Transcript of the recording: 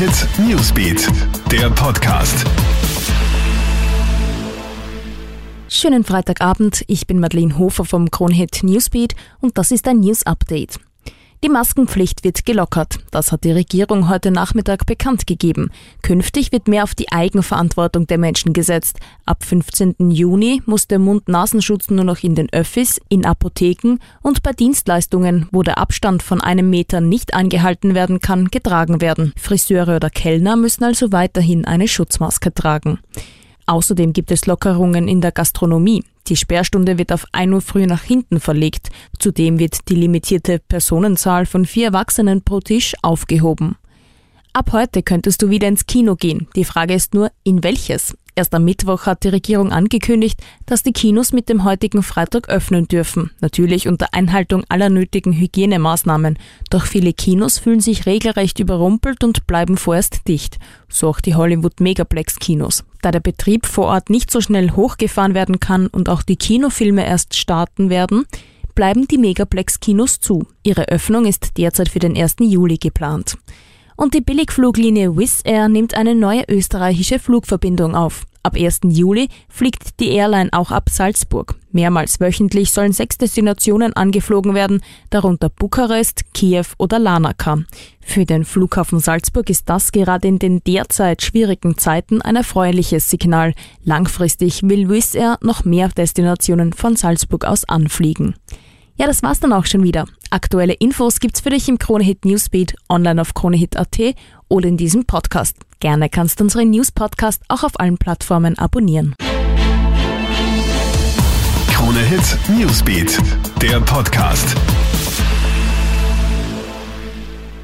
Hit Newsbeat, der Podcast. Schönen Freitagabend, ich bin Madeleine Hofer vom Kronhit Newsbeat und das ist ein News Update. Die Maskenpflicht wird gelockert. Das hat die Regierung heute Nachmittag bekannt gegeben. Künftig wird mehr auf die Eigenverantwortung der Menschen gesetzt. Ab 15. Juni muss der Mund-Nasenschutz nur noch in den Öffis, in Apotheken und bei Dienstleistungen, wo der Abstand von einem Meter nicht eingehalten werden kann, getragen werden. Friseure oder Kellner müssen also weiterhin eine Schutzmaske tragen. Außerdem gibt es Lockerungen in der Gastronomie. Die Sperrstunde wird auf 1 Uhr früh nach hinten verlegt. Zudem wird die limitierte Personenzahl von vier Erwachsenen pro Tisch aufgehoben. Ab heute könntest du wieder ins Kino gehen. Die Frage ist nur, in welches? Erst am Mittwoch hat die Regierung angekündigt, dass die Kinos mit dem heutigen Freitag öffnen dürfen. Natürlich unter Einhaltung aller nötigen Hygienemaßnahmen. Doch viele Kinos fühlen sich regelrecht überrumpelt und bleiben vorerst dicht. So auch die Hollywood Megaplex Kinos. Da der Betrieb vor Ort nicht so schnell hochgefahren werden kann und auch die Kinofilme erst starten werden, bleiben die Megaplex Kinos zu. Ihre Öffnung ist derzeit für den 1. Juli geplant. Und die Billigfluglinie Wizz Air nimmt eine neue österreichische Flugverbindung auf. Ab 1. Juli fliegt die Airline auch ab Salzburg. Mehrmals wöchentlich sollen sechs Destinationen angeflogen werden, darunter Bukarest, Kiew oder Larnaca. Für den Flughafen Salzburg ist das gerade in den derzeit schwierigen Zeiten ein erfreuliches Signal. Langfristig will Wizz Air noch mehr Destinationen von Salzburg aus anfliegen. Ja, das war's dann auch schon wieder. Aktuelle Infos gibt's für dich im Kronehit Newsbeat, online auf kronehit.at oder in diesem Podcast. Gerne kannst du unseren News-Podcast auch auf allen Plattformen abonnieren. Kronehit Newsbeat, der Podcast.